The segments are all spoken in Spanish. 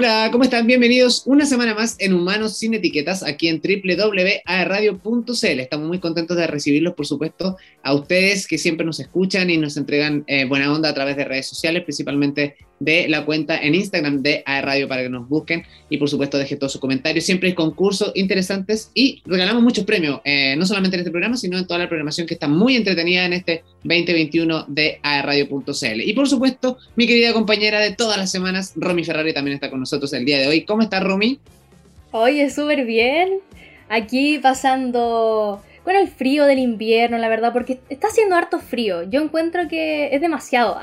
Hola, ¿cómo están? Bienvenidos una semana más en Humanos sin Etiquetas, aquí en www.aerradio.cl. Estamos muy contentos de recibirlos, por supuesto, a ustedes que siempre nos escuchan y nos entregan eh, buena onda a través de redes sociales, principalmente de la cuenta en Instagram de AERradio para que nos busquen y por supuesto dejen todos sus comentarios. Siempre hay concursos interesantes y regalamos muchos premios, eh, no solamente en este programa, sino en toda la programación que está muy entretenida en este 2021 de aerradio.cl. Y por supuesto, mi querida compañera de todas las semanas, Romy Ferrari, también está con nosotros el día de hoy. ¿Cómo está Romy? Oye, súper bien. Aquí pasando con el frío del invierno, la verdad, porque está haciendo harto frío. Yo encuentro que es demasiado.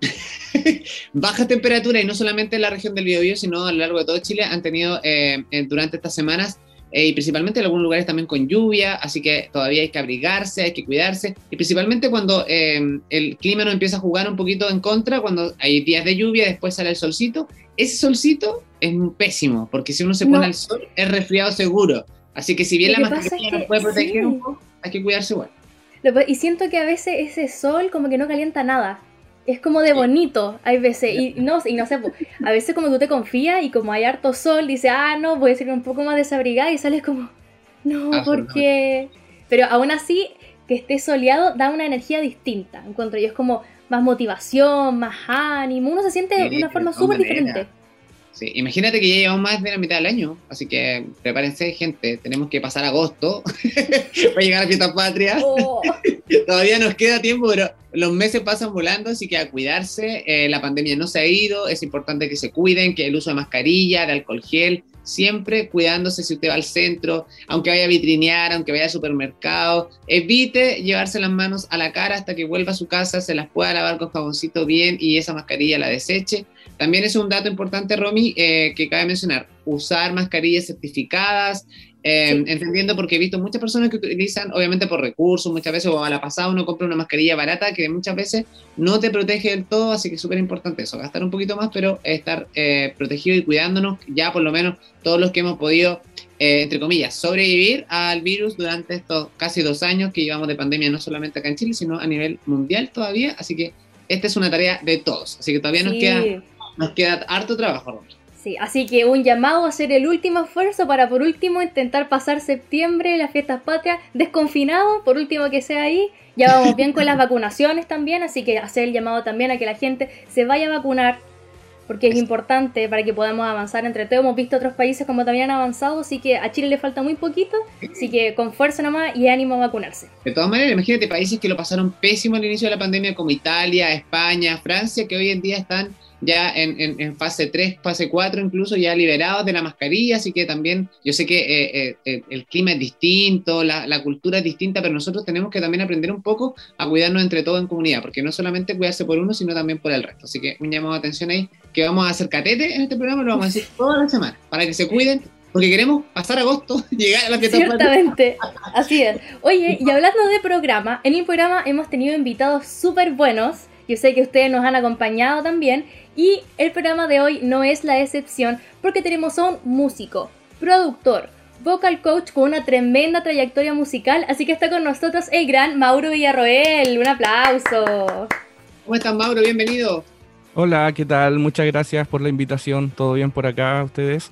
baja temperatura y no solamente en la región del Biobío, sino a lo largo de todo Chile han tenido eh, durante estas semanas eh, y principalmente en algunos lugares también con lluvia, así que todavía hay que abrigarse, hay que cuidarse y principalmente cuando eh, el clima no empieza a jugar un poquito en contra, cuando hay días de lluvia, después sale el solcito, ese solcito es pésimo, porque si uno se pone al sol es resfriado seguro, así que si bien la mascarilla nos puede proteger un poco, hay que cuidarse igual. Y siento que a veces ese sol como que no calienta nada es como de bonito, hay veces, y no, y no sé, a veces como tú te confías y como hay harto sol, dices, ah, no, voy a ser un poco más desabrigada y sales como, no, porque... Pero aún así, que esté soleado da una energía distinta, encuentro yo, es como más motivación, más ánimo, uno se siente de una forma súper diferente. Sí, imagínate que ya llevamos más de la mitad del año, así que prepárense, gente. Tenemos que pasar agosto para llegar a Fiesta Patria. Oh. Todavía nos queda tiempo, pero los meses pasan volando, así que a cuidarse. Eh, la pandemia no se ha ido, es importante que se cuiden, que el uso de mascarilla, de alcohol gel, siempre cuidándose si usted va al centro, aunque vaya a vitrinear, aunque vaya al supermercado, evite llevarse las manos a la cara hasta que vuelva a su casa, se las pueda lavar con jaboncito bien y esa mascarilla la deseche. También es un dato importante, Romy, eh, que cabe mencionar, usar mascarillas certificadas, eh, entendiendo porque he visto muchas personas que utilizan, obviamente por recursos, muchas veces o a la pasada uno compra una mascarilla barata que muchas veces no te protege del todo, así que es súper importante eso, gastar un poquito más, pero estar eh, protegido y cuidándonos, ya por lo menos todos los que hemos podido, entre comillas, sobrevivir al virus durante estos casi dos años que llevamos de pandemia, no solamente acá en Chile, sino a nivel mundial todavía, así que esta es una tarea de todos, así que todavía nos queda nos queda harto trabajo, Sí, así que un llamado a hacer el último esfuerzo para por último intentar pasar septiembre, las fiestas patrias, desconfinado, por último que sea ahí. Ya vamos bien con las vacunaciones también, así que hacer el llamado también a que la gente se vaya a vacunar, porque es importante para que podamos avanzar entre todos. Hemos visto otros países como también han avanzado, así que a Chile le falta muy poquito, así que con fuerza nomás y ánimo a vacunarse. De todas maneras, imagínate países que lo pasaron pésimo al inicio de la pandemia, como Italia, España, Francia, que hoy en día están ya en, en, fase 3, fase 4 incluso, ya liberados de la mascarilla, así que también yo sé que eh, eh, el clima es distinto, la, la, cultura es distinta, pero nosotros tenemos que también aprender un poco a cuidarnos entre todos en comunidad, porque no solamente cuidarse por uno, sino también por el resto. Así que un llamado de atención ahí, que vamos a hacer catete en este programa, lo vamos a decir toda la semana, para que se cuiden, porque queremos pasar agosto, llegar a la fiesta. Ciertamente, así es. Oye, y hablando de programa, en el programa hemos tenido invitados súper buenos, yo sé que ustedes nos han acompañado también, y el programa de hoy no es la excepción porque tenemos a un músico, productor, vocal coach con una tremenda trayectoria musical, así que está con nosotros el gran Mauro Villarroel. Un aplauso. ¿Cómo estás, Mauro? Bienvenido. Hola, ¿qué tal? Muchas gracias por la invitación. ¿Todo bien por acá, ustedes?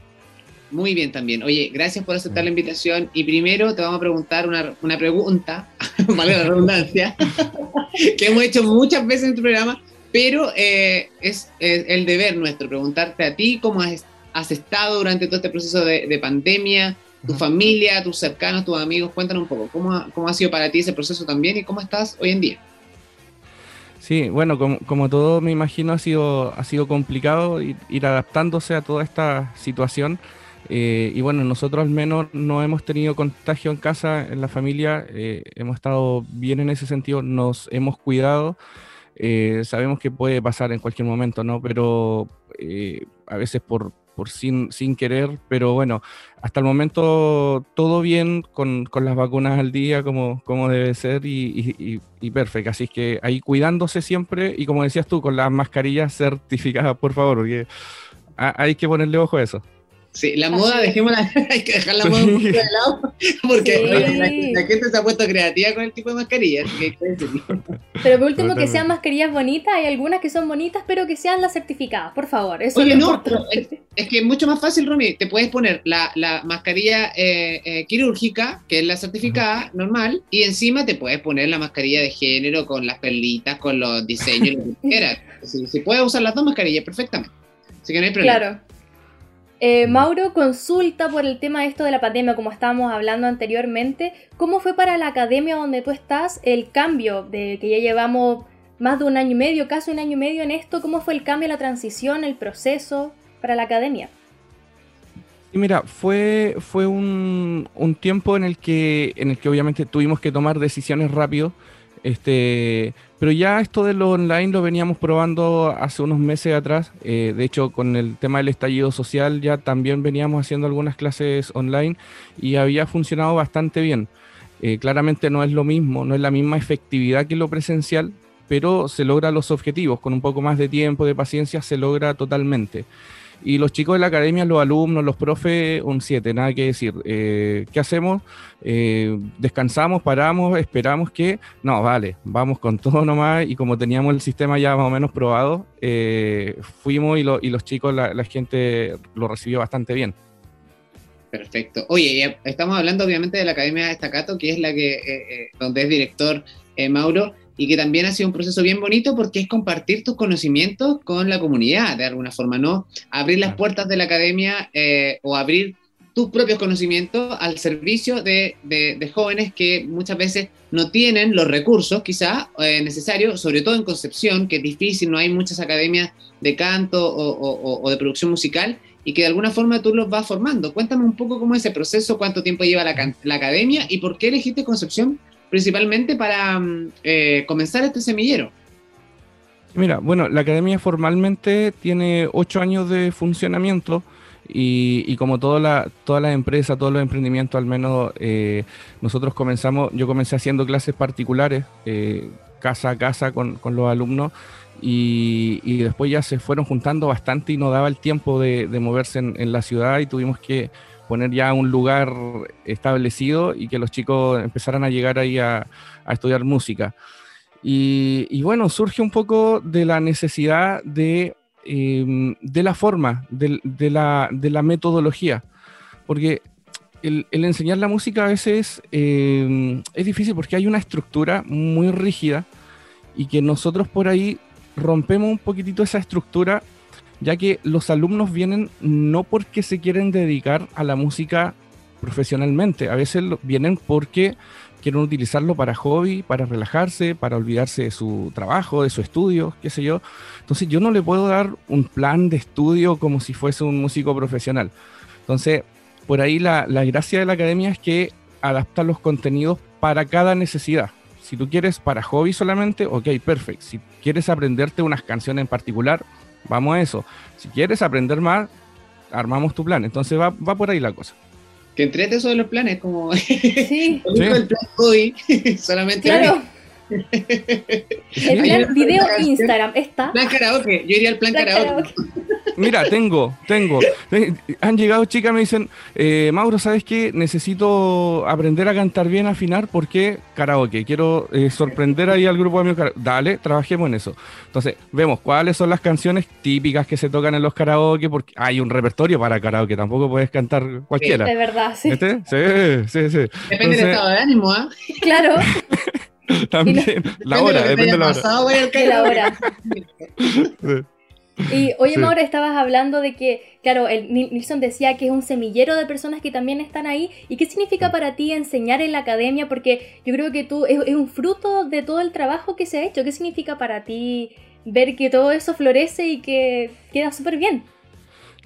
Muy bien también. Oye, gracias por aceptar la invitación. Y primero te vamos a preguntar una, una pregunta, vale la redundancia, que hemos hecho muchas veces en tu programa, pero eh, es, el deber nuestro preguntarte a ti cómo has, estado durante todo este proceso de, pandemia, tu familia, tus cercanos, tus amigos. Cuéntanos un poco, ¿cómo ha, ¿cómo ha sido para ti ese proceso también y cómo estás hoy en día? Sí, bueno, como, todo me imagino ha sido, ha sido complicado ir, adaptándose a toda esta situación. Eh, y bueno, nosotros al menos no hemos tenido contagio en casa, en la familia, eh, hemos estado bien en ese sentido, nos hemos cuidado. Eh, sabemos que puede pasar en cualquier momento, ¿no? Pero a veces por, por sin, sin, querer, pero bueno, hasta el momento todo bien con, con las vacunas al día como, como debe ser y, y, perfecto. Así que ahí cuidándose siempre y como decías tú, con las mascarillas certificadas, por favor, porque hay que ponerle ojo a eso. Sí, la moda, dejémosla, hay que dejar la moda un poco de lado, porque la, gente se ha puesto creativa con el tipo de mascarillas. pero por último, que sean mascarillas bonitas, hay algunas que son bonitas, pero que sean las certificadas, por favor. Eso Oye, no, es, que es mucho más fácil, Romy, te puedes poner la, la mascarilla eh, eh, quirúrgica, que es la certificada normal, y encima te puedes poner la mascarilla de género con las perlitas, con los diseños, lo que quieras. Si, puedes usar las dos mascarillas perfectamente. Así que no hay problema. Claro. Eh, Mauro consulta por el tema de esto de la pandemia, como estábamos hablando anteriormente. ¿Cómo fue para la academia donde tú estás el cambio de que ya llevamos más de un año y medio, casi un año y medio en esto? ¿Cómo fue el cambio, la transición, el proceso para la academia? mira, fue, fue un, un, tiempo en el, que, en el que obviamente tuvimos que tomar decisiones rápido. Este, pero ya esto de lo online lo veníamos probando hace unos meses atrás. Eh, de hecho, con el tema del estallido social ya también veníamos haciendo algunas clases online y había funcionado bastante bien. Eh, claramente no es lo mismo, no es la misma efectividad que lo presencial, pero se logra los objetivos. Con un poco más de tiempo, de paciencia, se logra totalmente. Y los chicos de la academia, los alumnos, los profes, un 7, nada que decir. Eh, ¿Qué hacemos? Eh, descansamos, paramos, esperamos que, no, vale, vamos con todo nomás. Y como teníamos el sistema ya más o menos probado, eh, fuimos y, los chicos, la, gente lo recibió bastante bien. Perfecto. Oye, estamos hablando obviamente de la Academia de Estacato, que es la que, donde es director Mauro y que también ha sido un proceso bien bonito porque es compartir tus conocimientos con la comunidad, de alguna forma, ¿no? Abrir las puertas de la academia eh, o abrir tus propios conocimientos al servicio de, de, jóvenes que muchas veces no tienen los recursos quizá eh, necesarios, sobre todo en Concepción, que es difícil, no hay muchas academias de canto o, o, de producción musical, y que de alguna forma tú los vas formando. Cuéntame un poco cómo es ese proceso, cuánto tiempo lleva la, la academia y por qué elegiste Concepción principalmente para mm, eh, comenzar este semillero? Mira, bueno, la academia formalmente tiene ocho años de funcionamiento y, como toda la, empresas, todos los emprendimientos, al menos eh, nosotros comenzamos, yo comencé haciendo clases particulares, eh, casa a casa con, los alumnos y, después ya se fueron juntando bastante y no daba el tiempo de, moverse en, la ciudad y tuvimos que poner ya un lugar establecido y que los chicos empezaran a llegar ahí a, estudiar música. Y, bueno, surge un poco de la necesidad de, em, de la forma, de, la, metodología, porque el, enseñar la música a veces em, es difícil porque hay una estructura muy rígida y que nosotros por ahí rompemos un poquitito esa estructura ya que los alumnos vienen no porque se quieren dedicar a la música profesionalmente, a veces vienen porque quieren utilizarlo para hobby, para relajarse, para olvidarse de su trabajo, de su estudio, qué sé yo. Entonces yo no le puedo dar un plan de estudio como si fuese un músico profesional. Entonces, por ahí la, la gracia de la academia es que adapta los contenidos para cada necesidad. Si tú quieres para hobby solamente, ok, perfecto. Si quieres aprenderte unas canciones en particular, Vamos a eso. Si quieres aprender más, armamos tu plan. Entonces va, va por ahí la cosa. Que entrete eso de los planes, como sí. el plan hoy, solamente claro. El plan video Instagram está. Plan karaoke, yo iría al plan, karaoke. Mira, tengo, tengo. Han llegado chicas, me dicen, eh, Mauro, ¿sabes qué? Necesito aprender a cantar bien, afinar, porque karaoke. Quiero eh, sorprender ahí al grupo de amigos. Dale, trabajemos en eso. Entonces, vemos cuáles son las canciones típicas que se tocan en los karaoke, porque hay un repertorio para karaoke, tampoco puedes cantar cualquiera. Sí, de verdad, sí. ¿Este? Sí, sí, sí. Depende del estado de ánimo, ¿ah? Claro. También, la hora, depende de la hora. De la hora. Y oye, Mauro, estabas hablando de que, claro, el Nilsson decía que es un semillero de personas que también están ahí. ¿Y qué significa para ti enseñar en la academia? Porque yo creo que tú es, un fruto de todo el trabajo que se ha hecho. ¿Qué significa para ti ver que todo eso florece y que queda súper bien?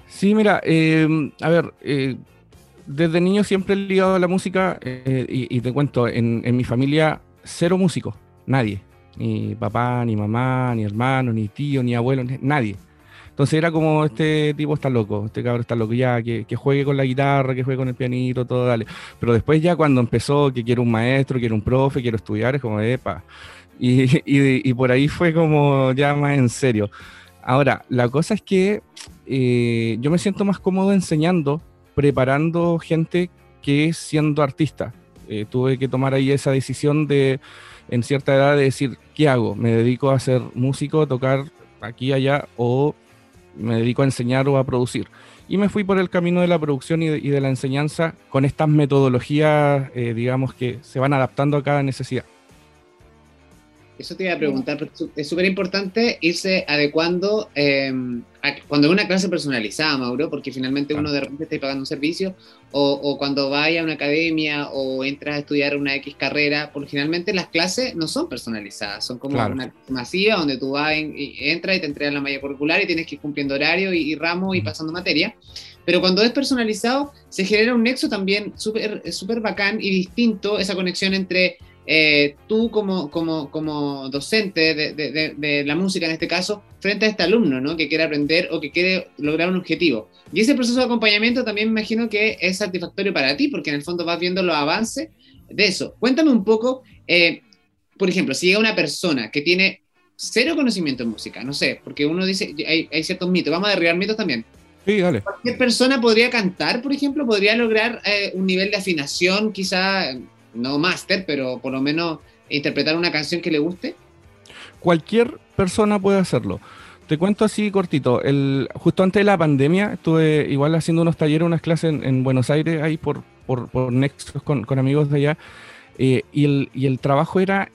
Sí, mira, em, a ver, eh, desde niño siempre he ligado a la música eh, y, te cuento, en, en mi familia cero músicos, nadie ni papá, ni mamá, ni hermano, ni tío, ni abuelo, nadie. Entonces era como este tipo está loco, este cabrón está loco, ya, que, juegue con la guitarra, que juegue con el pianito, todo, dale. Pero después ya cuando empezó que quiero un maestro, quiero un profe, quiero estudiar, es como, epa. Y, y, por ahí fue como ya más en serio. Ahora, la cosa es que eh, yo me siento más cómodo enseñando, preparando gente que siendo artista. Eh, tuve que tomar ahí esa decisión de, en cierta edad, de decir, ¿qué hago? ¿Me dedico a ser músico, a tocar aquí y allá o me dedico a enseñar o a producir? Y me fui por el camino de la producción y de, la enseñanza con estas metodologías, eh, digamos, que se van adaptando a cada necesidad. Eso te iba a preguntar, porque es súper importante irse adecuando em, cuando es una clase personalizada, Mauro, porque finalmente uno de repente está pagando un servicio, o, cuando vaya a una academia o entras a estudiar una X carrera, porque finalmente las clases no son personalizadas, son como una clase masiva donde tú vas, y entras y te entregan la malla curricular y tienes que ir cumpliendo horario y, ramo y pasando materia. Pero cuando es personalizado, se genera un nexo también súper super bacán y distinto, esa conexión entre eh, tú como, como, como docente de, de, de, la música en este caso, frente a este alumno, ¿no? Que quiere aprender o que quiere lograr un objetivo. Y ese proceso de acompañamiento también me imagino que es satisfactorio para ti, porque en el fondo vas viendo los avances de eso. Cuéntame un poco, eh, por ejemplo, si llega una persona que tiene cero conocimiento en música, no sé, porque uno dice, hay, hay ciertos mitos, vamos a derribar mitos también. Sí, dale. ¿Cualquier persona podría cantar, por ejemplo? ¿Podría lograr eh, un nivel de afinación quizá no máster, pero por lo menos interpretar una canción que le guste? Cualquier persona puede hacerlo. Te cuento así cortito. Justo antes de la pandemia estuve igual haciendo unos talleres, unas clases en, Buenos Aires, ahí por, por, Nexus con, amigos de allá. Eh, y, el, y, el, trabajo era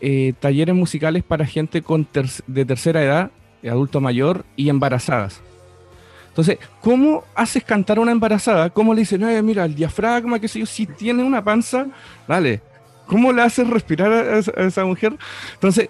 eh, talleres musicales para gente con de tercera edad, adulto mayor y embarazadas. Entonces, ¿cómo haces cantar a una embarazada? ¿Cómo le dices, mira, el diafragma, qué sé yo, si tiene una panza, dale. ¿Cómo le haces respirar a esa, mujer? Entonces,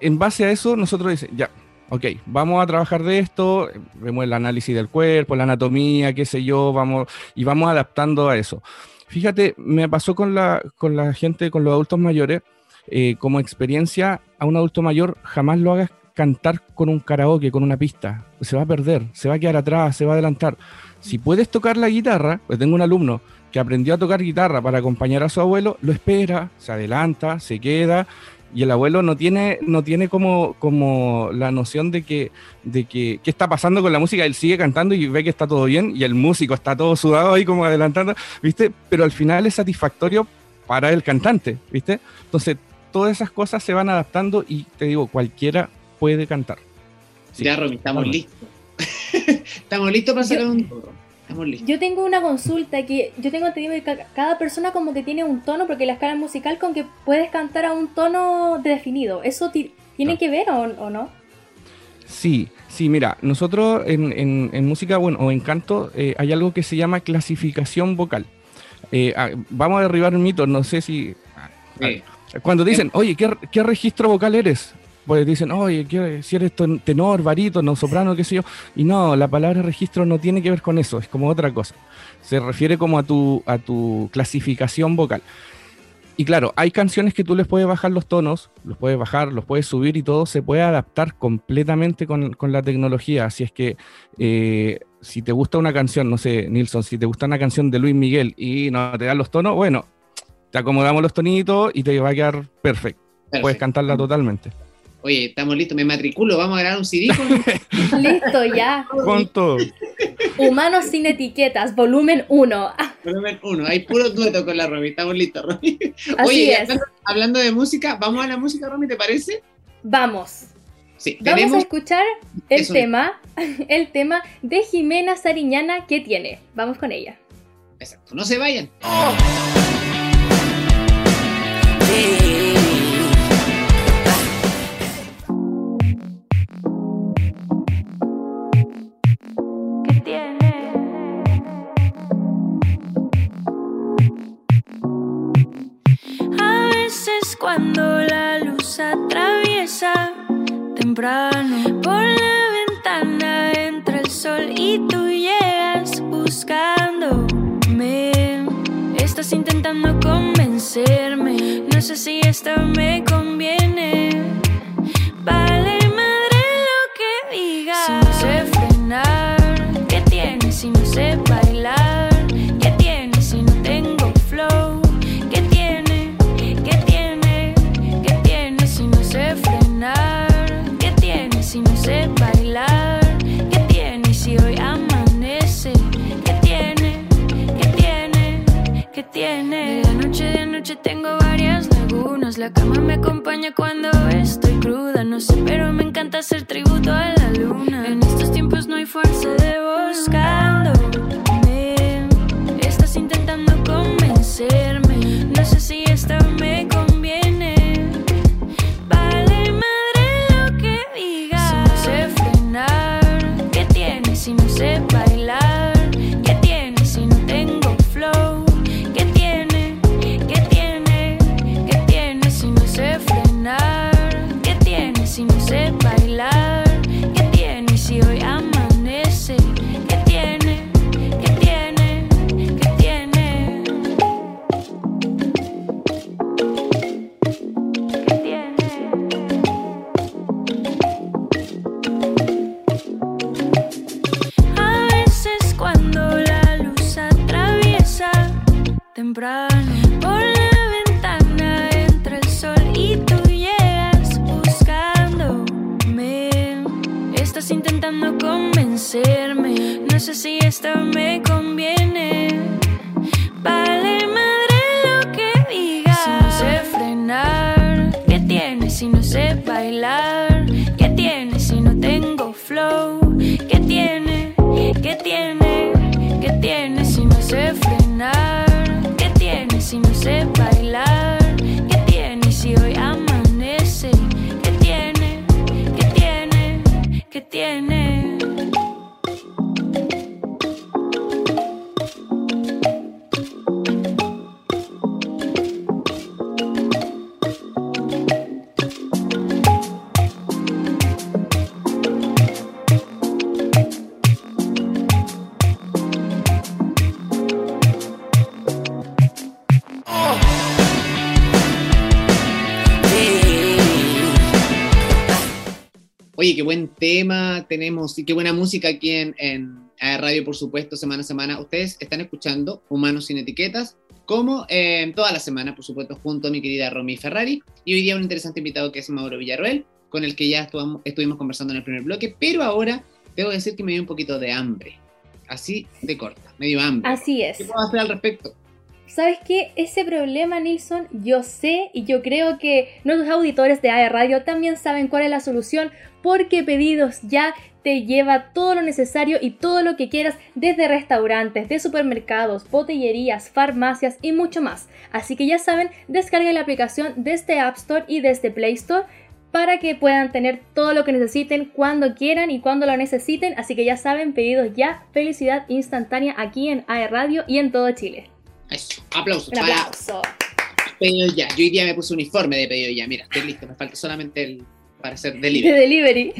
en base a eso, nosotros decimos, ya, ok, vamos a trabajar de esto, vemos el análisis del cuerpo, la anatomía, qué sé yo, vamos, y vamos adaptando a eso. Fíjate, me pasó con la, con la gente, con los adultos mayores, eh, como experiencia, a un adulto mayor jamás lo hagas cantar con un karaoke, con una pista. Se va a perder, se va a quedar atrás, se va a adelantar. Si puedes tocar la guitarra, pues tengo un alumno que aprendió a tocar guitarra para acompañar a su abuelo, lo espera, se adelanta, se queda y el abuelo no tiene, no tiene como, como la noción de que, de que qué está pasando con la música, él sigue cantando y ve que está todo bien y el músico está todo sudado ahí como adelantando, ¿viste? Pero al final es satisfactorio para el cantante, ¿viste? Entonces, todas esas cosas se van adaptando y te digo, cualquiera puede cantar. ya, Romy, estamos listos. estamos listos para sacar un Estamos listos. Yo tengo una consulta que yo tengo entendido que cada persona como que tiene un tono, porque la escala musical con que puedes cantar a un tono definido. ¿Eso tiene que ver o, no? Sí, sí, mira, nosotros en, música, bueno, o en canto, eh, hay algo que se llama clasificación vocal. Eh, ah, vamos a derribar un mito, no sé si... Ah, cuando dicen, oye, ¿qué, ¿qué, registro vocal eres? Pues dicen, oye, si eres tenor, barítono, soprano, qué sé yo. Y no, la palabra registro no tiene que ver con eso, es como otra cosa. Se refiere como a tu, a tu clasificación vocal. Y claro, hay canciones que tú les puedes bajar los tonos, los puedes bajar, los puedes subir y todo se puede adaptar completamente con, la tecnología. Así es que eh, si te gusta una canción, no sé, Nilsson, si te gusta una canción de Luis Miguel y no te dan los tonos, bueno, te acomodamos los tonitos y te va a quedar perfecto. Puedes cantarla totalmente. Oye, estamos listos, me matriculo, vamos a grabar un CD. Listo, ya. Con todo. Humanos sin etiquetas, volumen 1. Volumen 1, hay puro dueto con la Romy, estamos listos, Romy. Oye, Hablando, de música, ¿vamos a la música, Romy, te parece? Vamos. Sí, Vamos a escuchar el tema, el tema de Jimena Sariñana que tiene. Vamos con ella. Exacto, no se vayan. Cuando la luz atraviesa temprano por la ventana entra el sol y tú llegas buscándome. Estás intentando convencerme, no sé si esto me conviene. Vale madre lo que digas. Si no sé frenar, ¿qué tienes si no sé bailar? Por la ventana entra el sol y tú llegas buscándome. Estás intentando convencerme, no sé si esta me conviene. Oye, qué buen tema tenemos y qué buena música aquí en, en Radio, por supuesto, semana a semana. Ustedes están escuchando Humanos sin Etiquetas, como eh, toda la semana, por supuesto, junto a mi querida Romy Ferrari. Y hoy día un interesante invitado que es Mauro Villarroel, con el que ya estuvimos, estuvimos conversando en el primer bloque, pero ahora debo decir que me dio un poquito de hambre. Así de corta, me dio hambre. Así es. ¿Qué puedo hacer al respecto? ¿Sabes qué? Ese problema, Nilsson, yo sé y yo creo que nuestros auditores de AE Radio también saben cuál es la solución, porque Pedidos Ya te lleva todo lo necesario y todo lo que quieras desde restaurantes, de supermercados, botillerías, farmacias y mucho más. Así que ya saben, descarguen la aplicación desde App Store y desde Play Store para que puedan tener todo lo que necesiten cuando quieran y cuando lo necesiten. Así que ya saben, Pedidos Ya, felicidad instantánea aquí en AE Radio y en todo Chile. Eso, aplausos. Un para aplauso. Pedido ya. Yo hoy día me puse uniforme de pedido ya. Mira, estoy listo. Me falta solamente el para hacer De delivery. delivery.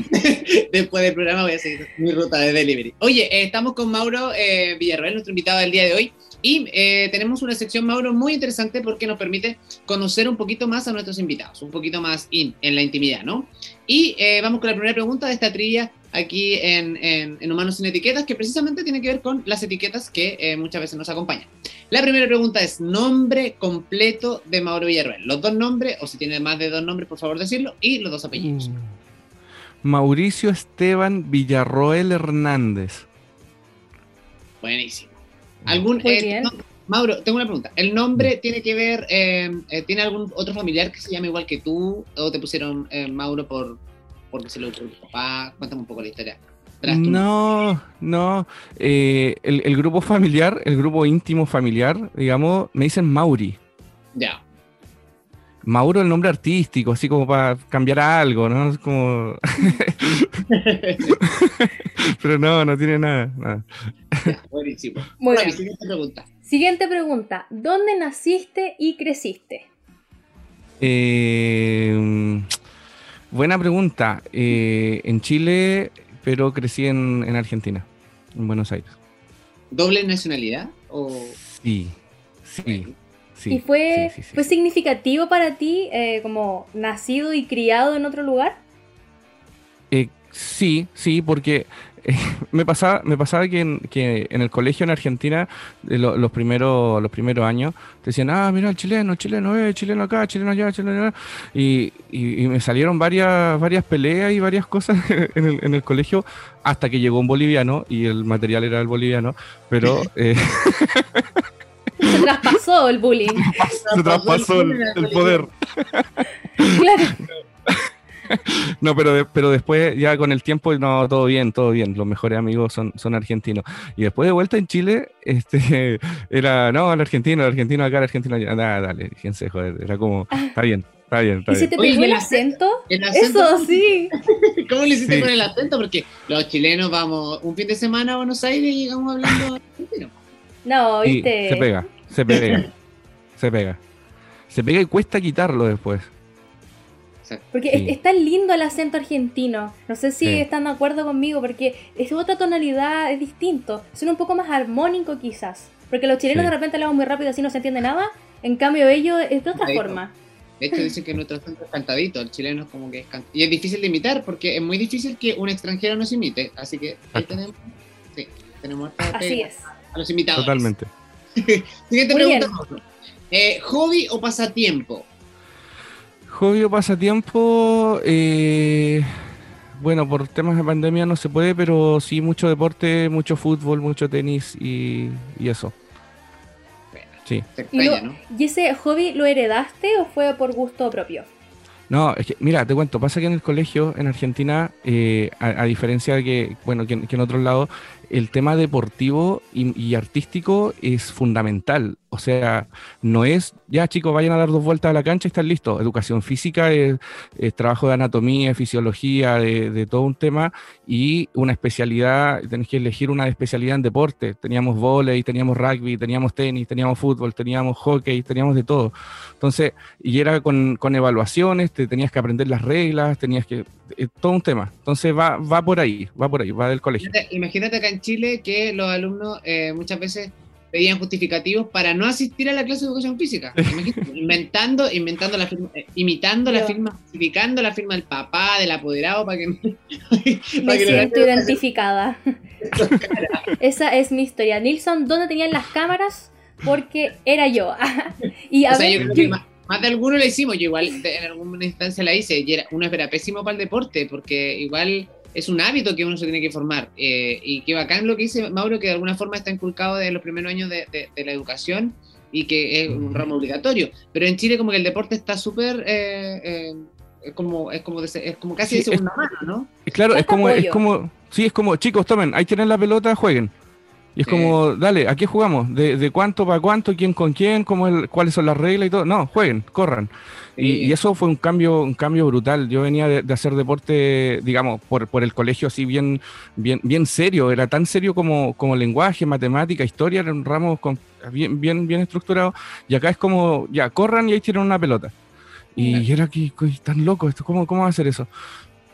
Después del programa voy a seguir mi ruta de delivery. Oye, eh, estamos con Mauro eh, Villarreal, nuestro invitado del día de hoy. Y eh, tenemos una sección, Mauro, muy interesante porque nos permite conocer un poquito más a nuestros invitados, un poquito más in, en la intimidad, ¿no? Y eh, vamos con la primera pregunta de esta trivia aquí en, en- en Humanos sin Etiquetas, que precisamente tiene que ver con las etiquetas que eh, muchas veces nos acompañan. La primera pregunta es nombre completo de Mauro Villarreal. Los dos nombres, o si tiene más de dos nombres, por favor decirlo, y los dos apellidos. Mm. Mauricio Esteban Villarroel Hernández. Buenísimo. ¿Algún, Muy eh, bien. no, Mauro, tengo una pregunta. ¿El nombre tiene que ver, eh, eh, tiene algún otro familiar que se llame igual que tú? ¿O te pusieron eh, Mauro por, porque se lo ocurrió tu papá? Cuéntame un poco la historia. No, no. eh, el, el grupo familiar, el grupo íntimo familiar, digamos, me dicen Mauri. Ya. Mauro el nombre artístico, así como para cambiar algo, ¿no? Es como... Pero no, no tiene nada. nada. Buenísimo. Muy Bueno, bien. siguiente pregunta. Siguiente pregunta. ¿Dónde naciste y creciste? Eh, buena pregunta. Eh, en Chile, pero crecí en, en Argentina, en Buenos Aires. ¿Doble nacionalidad? O... Sí, sí, sí. ¿Y fue, sí, sí, sí. fue significativo para ti eh, como nacido y criado en otro lugar? Eh, sí, sí, porque eh, me pasaba, me pasaba que en, que en el colegio en Argentina, lo- los, primeros, los primeros años, te decían, ah, mira, el chileno, chileno, eh, chileno acá, chileno allá, chileno allá. Y, y- y me salieron varias, varias peleas y varias cosas en el, en el colegio hasta que llegó un boliviano y el material era el boliviano, pero... eh, se traspasó el bullying. Se traspasó el, el poder. Claro. No, pero, pero después, ya con el tiempo, no, todo bien, todo bien. Los mejores amigos son, son argentinos. Y después de vuelta en Chile, este, era, no, el argentino, el argentino acá, el argentino allá. Nada, dale, fíjense, joder, era como, está bien. Está bien, está ¿Y si te pegó el, acento? Eso, sí. ¿Cómo le hiciste con el acento? Porque los chilenos vamos un fin de semana a Buenos Aires y llegamos hablando argentino. No, viste. se pega, se pega, se pega. Se pega y cuesta quitarlo después. Porque es, tan lindo el acento argentino. No sé si están de acuerdo conmigo, porque es otra tonalidad, es distinto. Suena un poco más armónico quizás. Porque los chilenos de repente hablan muy rápido así no se entiende nada. En cambio ellos es de otra forma. De hecho dicen que nuestro acento es cantadito, el chileno es como que es cantadito. Y es difícil de imitar porque es muy difícil que un extranjero nos imite. Así que ahí tenemos, sí, tenemos así es. a los imitadores. Totalmente. Siguiente pregunta. Eh, ¿Hobby o pasatiempo? Hobby o pasatiempo, eh, bueno, por temas de pandemia no se puede, pero sí mucho deporte, mucho fútbol, mucho tenis y, eso. Sí. ¿Y ese hobby lo heredaste o fue por gusto propio? No, es que, mira, te cuento, pasa que en el colegio en Argentina, eh, a, diferencia de que, bueno, que, que en otros lados, el tema deportivo y, artístico es fundamental. O sea, no es, ya chicos, vayan a dar dos vueltas a la cancha y están listos. Educación física es, trabajo de anatomía, fisiología, de, todo un tema y una especialidad, tenés que elegir una especialidad en deporte. Teníamos volei, teníamos rugby, teníamos tenis, teníamos fútbol, teníamos hockey, teníamos de todo. Entonces, y era con, evaluaciones, te tenías que aprender las reglas, tenías que es todo un tema. Entonces va, va por ahí, va por ahí, va del colegio. Imagínate, acá en Chile que los alumnos eh, muchas veces pedían justificativos para no asistir a la clase de educación física. inventando, inventando la firma, eh, imitando la firma, justificando la firma del papá, del apoderado, para que Me siento identificada. Esa es mi historia. Nilsson, ¿dónde tenían las cámaras? Porque era yo. y a ver, más de alguno le hicimos, yo igual en alguna instancia la hice, y era, uno era pésimo para el deporte, porque igual es un hábito que uno se tiene que formar. Eh, y qué bacán lo que dice Mauro, que de alguna forma está inculcado desde los primeros años de, la educación y que es un ramo obligatorio. Pero en Chile como que el deporte está súper... Eh, eh, es como, es como, es como casi de segunda mano, ¿no? Claro, es como, es como, sí, es como, chicos, tomen, ahí tienen la pelota, jueguen. Y es como, dale, ¿a qué jugamos? ¿De, de cuánto para cuánto? ¿Quién con quién? ¿Cómo el, ¿Cuáles son las reglas y todo? No, jueguen, corran. Y, eso fue un cambio, un cambio brutal. Yo venía de, hacer deporte, digamos, por, por, el colegio así bien, bien, bien serio. Era tan serio como, como lenguaje, matemática, historia, era un ramo bien, bien, bien estructurado. Y acá es como, ya, corran y ahí tienen una pelota. Y era que, tan loco esto, ¿cómo, ¿cómo va a hacer eso?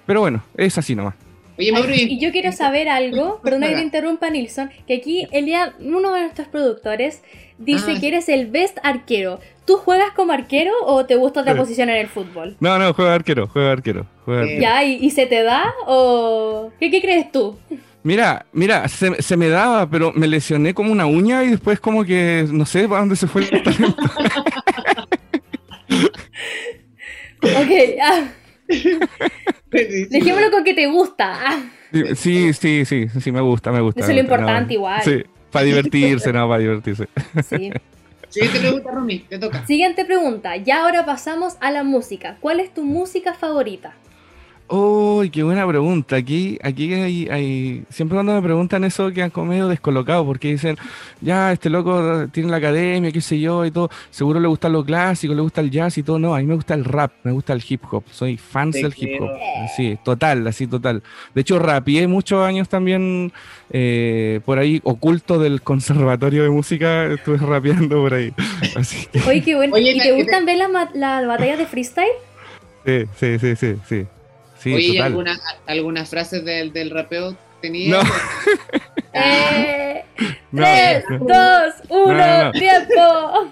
Pero bueno, es así nomás. Y yo quiero saber algo, perdona que te interrumpa Nilsson, que aquí el día uno de nuestros productores dice ah. que eres el best arquero. ¿Tú juegas como arquero o te gusta otra posición en el fútbol? No, no, juega arquero, juega arquero. ¿Ya? ¿Y, se te da o qué, qué crees tú? Mira, mira, se, se, me daba, pero me lesioné como una uña y después como que no sé para dónde se fue el talento. ok, ah. Dejémoslo con que te gusta. Sí, sí, sí, sí, me gusta, me gusta. Eso es lo importante igual. Sí, para divertirse, no, para divertirse. Sí. Siguiente pregunta, Romy, te toca. Siguiente pregunta, ya ahora pasamos a la música. ¿Cuál es tu música favorita? Uy, qué buena pregunta. Aquí, aquí hay, siempre cuando me preguntan eso quedan como medio descolocados porque dicen, ya, este loco tiene la academia, qué sé yo, y todo. Seguro le gusta lo clásico, le gusta el jazz y todo. No, a mí me gusta el rap, me gusta el hip hop. Soy fan del hip hop. Sí, total, así total. De hecho, rapié muchos años también eh, por ahí, oculto del conservatorio de música, estuve rapeando por ahí. Oye, qué bueno. ¿Y te gustan ver las, las batallas de freestyle? Sí, sí, sí, sí, sí. Oye, algunas algunas frases del, del rapeo tenía? Eh, no. tres, dos, uno, tiempo.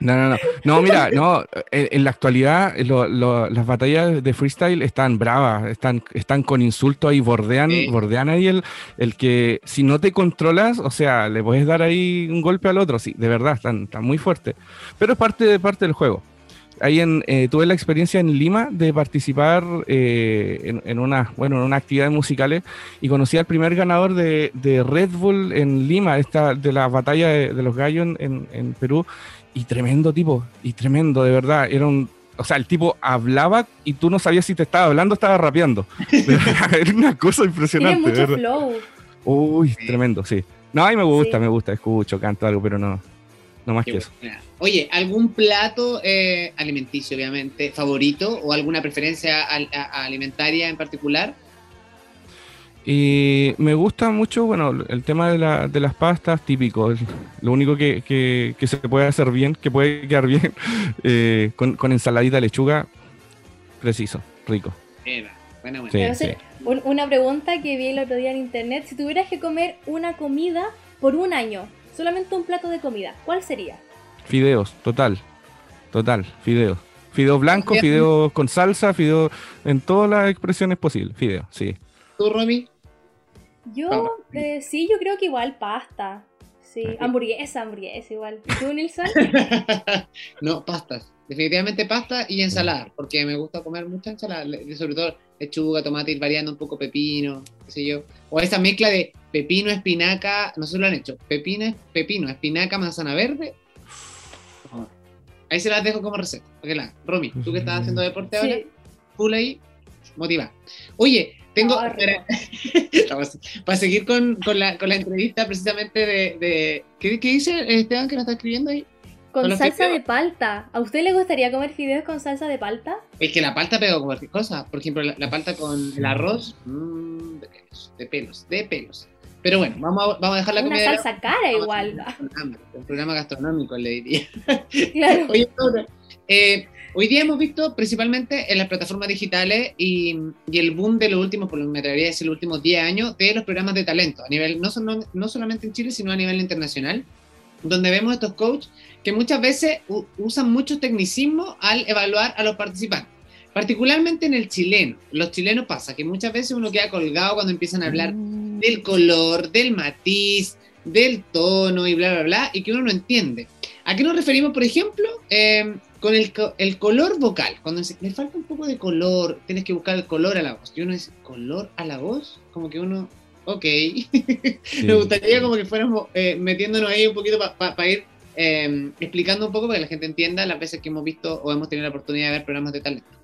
No, no, no. No, mira, no. En, la actualidad las batallas de freestyle están bravas, están, están con insultos ahí, bordean, bordean ahí el, el que si no te controlas, o sea, le puedes dar ahí un golpe al otro, sí, de verdad, están, están muy fuertes. Pero es parte, de parte del juego. Ahí en, eh, tuve la experiencia en Lima de participar eh, en, una, bueno, en una actividad musicales y conocí al primer ganador de, Red Bull en Lima, esta, de la batalla de, los gallos en, en, Perú, y tremendo tipo, y tremendo, de verdad, era un... O sea, el tipo hablaba y tú no sabías si te estaba hablando o estaba rapeando. era una cosa impresionante. Tiene mucho flow. Uy, tremendo, sí. No, a mí me gusta, me gusta, escucho, canto algo, pero no, no más que eso. Oye, ¿algún plato eh, alimenticio, obviamente, favorito o alguna preferencia alimentaria en particular? Y me gusta mucho, bueno, el tema de, las pastas típico, lo único que, se puede hacer bien, que puede quedar bien, eh, con, ensaladita de lechuga, preciso, rico. Bueno, bueno. una pregunta que vi el otro día en internet, si tuvieras que comer una comida por un año, solamente un plato de comida, ¿cuál sería? Fideos, total. Total, fideos. Fideos blancos, fideos con salsa, fideos en todas las expresiones posibles. Fideos, sí. ¿Tú, Romy? Yo, eh, sí, yo creo que igual pasta. Sí, hamburguesa, hamburguesa igual. ¿Y tú, Nilsson? no, pastas. Definitivamente pasta y ensalada, porque me gusta comer mucha ensalada, sobre todo lechuga, tomate, ir variando un poco pepino, qué sé yo. O esa mezcla de pepino, espinaca, no sé lo han hecho, pepino, pepino, espinaca, manzana verde. Ahí se las dejo como receta. la, Romy, tú que estás haciendo deporte ahora, full ahí, motiva. Oye, tengo para, seguir con, la, entrevista precisamente de, ¿qué, dice Esteban que nos está escribiendo ahí? Con salsa de palta. ¿A usted le gustaría comer fideos con salsa de palta? Es que la palta pega con cualquier cosa. Por ejemplo, la, palta con el arroz, mmm, de pelos, de pelos, Pero bueno, vamos a, vamos a dejar la Una salsa cara igual. Un programa gastronómico, le diría. Claro. Oye, eh, hoy día hemos visto principalmente en las plataformas digitales y, y el boom de los últimos, por lo que me atrevería a decir, los últimos 10 años, de los programas de talento, a nivel, no, no, no solamente en Chile, sino a nivel internacional, donde vemos estos coaches que muchas veces usan mucho tecnicismo al evaluar a los participantes. Particularmente en el chileno. Los chilenos pasa que muchas veces uno queda colgado cuando empiezan a hablar mm. Del color, del matiz, del tono y bla, bla, bla, y que uno no entiende. ¿A qué nos referimos, por ejemplo? Eh, con el, el, color vocal. Cuando le falta un poco de color, tienes que buscar el color a la voz. Y uno dice, ¿color a la voz? Como que uno, ok. Me gustaría como que fuéramos eh, metiéndonos ahí un poquito para ir Em, explicando un poco para que la gente entienda las veces que hemos visto o hemos tenido la oportunidad de ver programas de talento.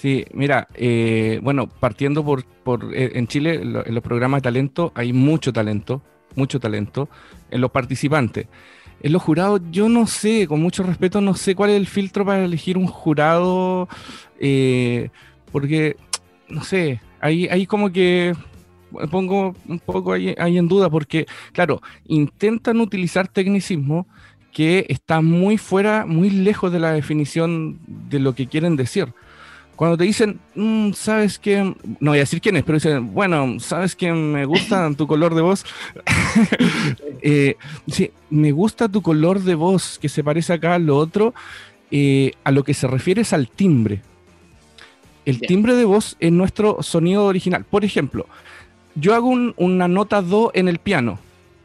Sí, mira, eh, bueno, partiendo por, por eh, en Chile, en los programas de talento hay mucho talento, mucho talento en los participantes. En los jurados, yo no sé, con mucho respeto, no sé cuál es el filtro para elegir un jurado, eh, porque, no sé, ahí, ahí como que pongo un poco ahí, en duda porque, claro, intentan utilizar tecnicismo que está muy fuera, muy lejos de la definición de lo que quieren decir. Cuando te dicen, mm, ¿sabes qué? No voy a decir quién es, pero dicen, bueno, ¿sabes que me gusta tu color de voz? eh, sí, me gusta tu color de voz, que se parece acá a lo otro. Eh, a lo que se refiere es al timbre. El timbre de voz es nuestro sonido original. Por ejemplo, yo hago una nota do en el piano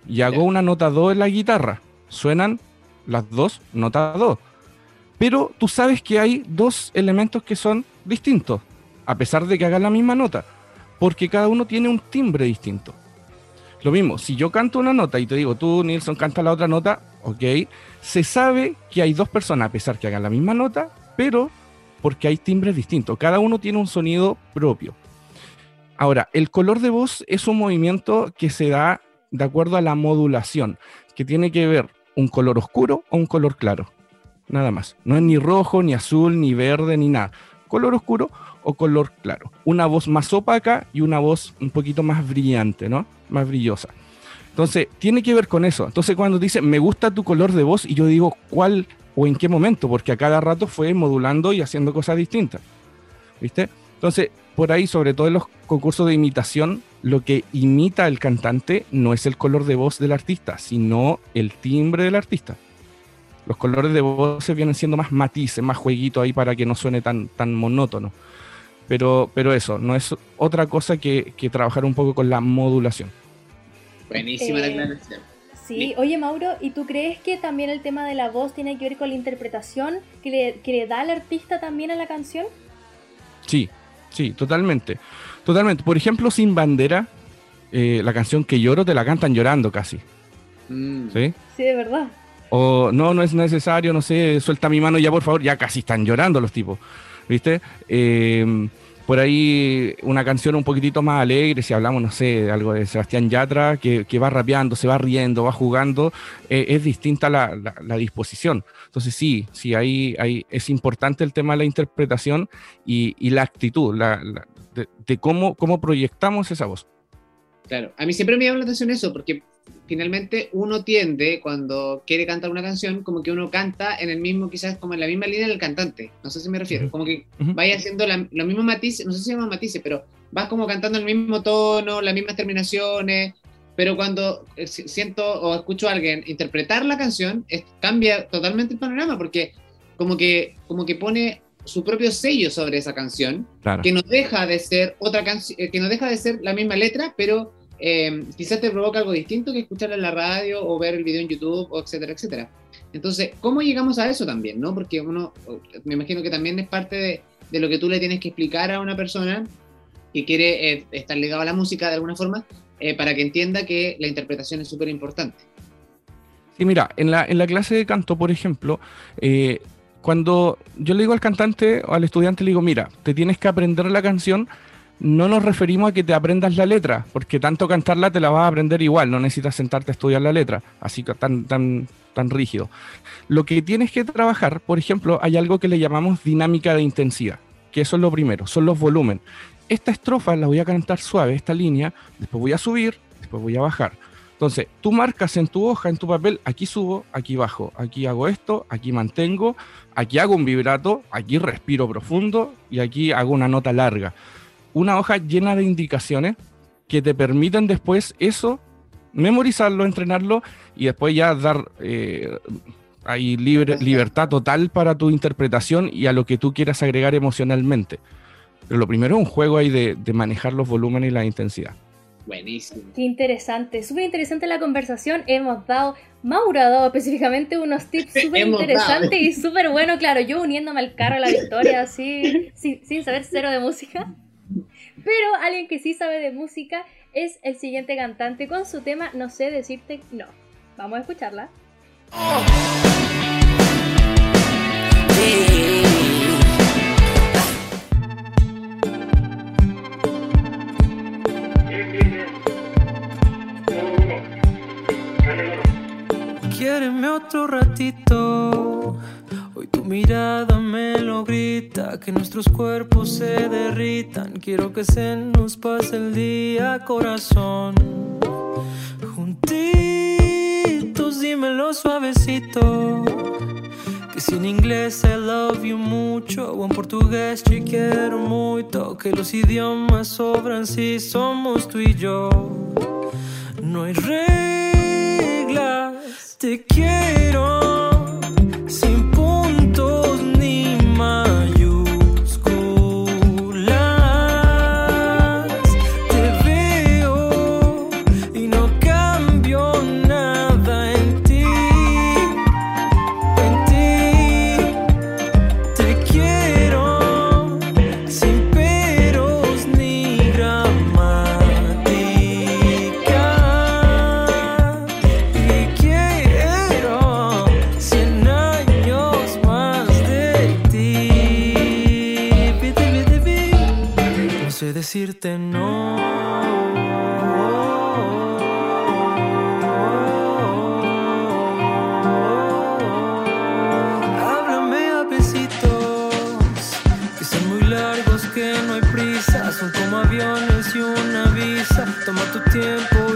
y hago una nota do en la guitarra. Suenan las dos notas do. Pero tú sabes que hay dos elementos que son distintos, a pesar de que hagan la misma nota, porque cada uno tiene un timbre distinto. Lo mismo, si yo canto una nota y te digo, tú, Nilsson, canta la otra nota, ok, se sabe que hay dos personas, a pesar que hagan la misma nota, pero porque hay timbres distintos. Cada uno tiene un sonido propio. Ahora, el color de voz es un movimiento que se da de acuerdo a la modulación, que tiene que ver un color oscuro o un color claro. Nada más. No es ni rojo, ni azul, ni verde, ni nada. Color oscuro o color claro. Una voz más opaca y una voz un poquito más brillante, ¿no? Más brillosa. Entonces, tiene que ver con eso. Entonces, cuando dice, me gusta tu color de voz, y yo digo, ¿cuál o en qué momento? Porque a cada rato fue modulando y haciendo cosas distintas. ¿Viste? Entonces, por ahí, sobre todo en los concursos de imitación, lo que imita el cantante no es el color de voz del artista, sino el timbre del artista. Los colores de se vienen siendo más matices, más jueguitos ahí para que no suene tan, tan monótono. Pero, pero eso, no es otra cosa que, trabajar un poco con la modulación. Buenísima la eh, aclaración. Sí, oye Mauro, ¿y tú crees que también el tema de la voz tiene que ver con la interpretación que le, que le da el artista también a la canción? Sí, sí, totalmente. Totalmente. Por ejemplo, Sin Bandera, eh, la canción que lloro te la cantan llorando casi. Mm. ¿Sí? Sí, de verdad. O no, no es necesario, no sé, suelta mi mano ya por favor, ya casi están llorando los tipos. ¿Viste? Eh, por ahí una canción un poquitito más alegre, si hablamos, no sé, algo de Sebastián Yatra, que, va rapeando, se va riendo, va jugando, eh, es distinta la, la, disposición. Entonces sí, sí, ahí, ahí es importante el tema de la interpretación y, y la actitud la, de, de, cómo, cómo proyectamos esa voz. Claro, a mí siempre me llama la atención eso, porque finalmente uno tiende, cuando quiere cantar una canción, como que uno canta en el mismo, quizás como en la misma línea del cantante. No sé si me refiero. Como que vaya haciendo los mismos matices, no sé si se llama matices, pero vas como cantando el mismo tono, las mismas terminaciones. Pero cuando eh, siento o escucho a alguien interpretar la canción, cambia totalmente el panorama, porque como que, como que pone su propio sello sobre esa canción, que no deja de ser otra canción, eh, que no deja de ser la misma letra, pero eh, quizás te provoca algo distinto que escuchar en la radio o ver el video en YouTube, o etcétera, etcétera. Entonces, ¿cómo llegamos a eso también? ¿no? Porque uno, me imagino que también es parte de, de lo que tú le tienes que explicar a una persona que quiere eh, estar ligado a la música de alguna forma, eh, para que entienda que la interpretación es súper importante. Sí, mira, en la, en la clase de canto, por ejemplo, cuando yo le digo al cantante o al estudiante, le digo, mira, te tienes que aprender la canción no nos referimos a que te aprendas la letra, porque tanto cantarla te la vas a aprender igual, no necesitas sentarte a estudiar la letra, así que tan, tan, tan rígido. Lo que tienes que trabajar, por ejemplo, hay algo que le llamamos dinámica de intensidad, que eso es lo primero, son los volúmenes. Esta estrofa la voy a cantar suave, esta línea, después voy a subir, después voy a bajar. Entonces, tú marcas en tu hoja, en tu papel, aquí subo, aquí bajo, aquí hago esto, aquí mantengo, aquí hago un vibrato, aquí respiro profundo y aquí hago una nota larga una hoja llena de indicaciones que te permiten después eso, memorizarlo, entrenarlo y después ya dar eh, ahí libre, libertad total para tu interpretación y a lo que tú quieras agregar emocionalmente. Pero lo primero es un juego ahí de, manejar los volúmenes y la intensidad. Buenísimo. Qué interesante, súper interesante la conversación. Hemos dado, Mauro ha dado específicamente unos tips súper interesantes y súper bueno. Claro, yo uniéndome al carro a la victoria, así, sin, sin saber cero de música. Pero alguien que sí sabe de música es el siguiente cantante con su tema No sé decirte no. Vamos a escucharla. Quiéreme otro ratito tu mirada me lo grita, que nuestros cuerpos se derritan. Quiero que se nos pase el día, corazón. Juntitos, dímelo suavecito. Que si en inglés I love you mucho, o en portugués te quiero mucho. Que los idiomas sobran si somos tú y yo. No hay reglas, te quiero. Tu tiempo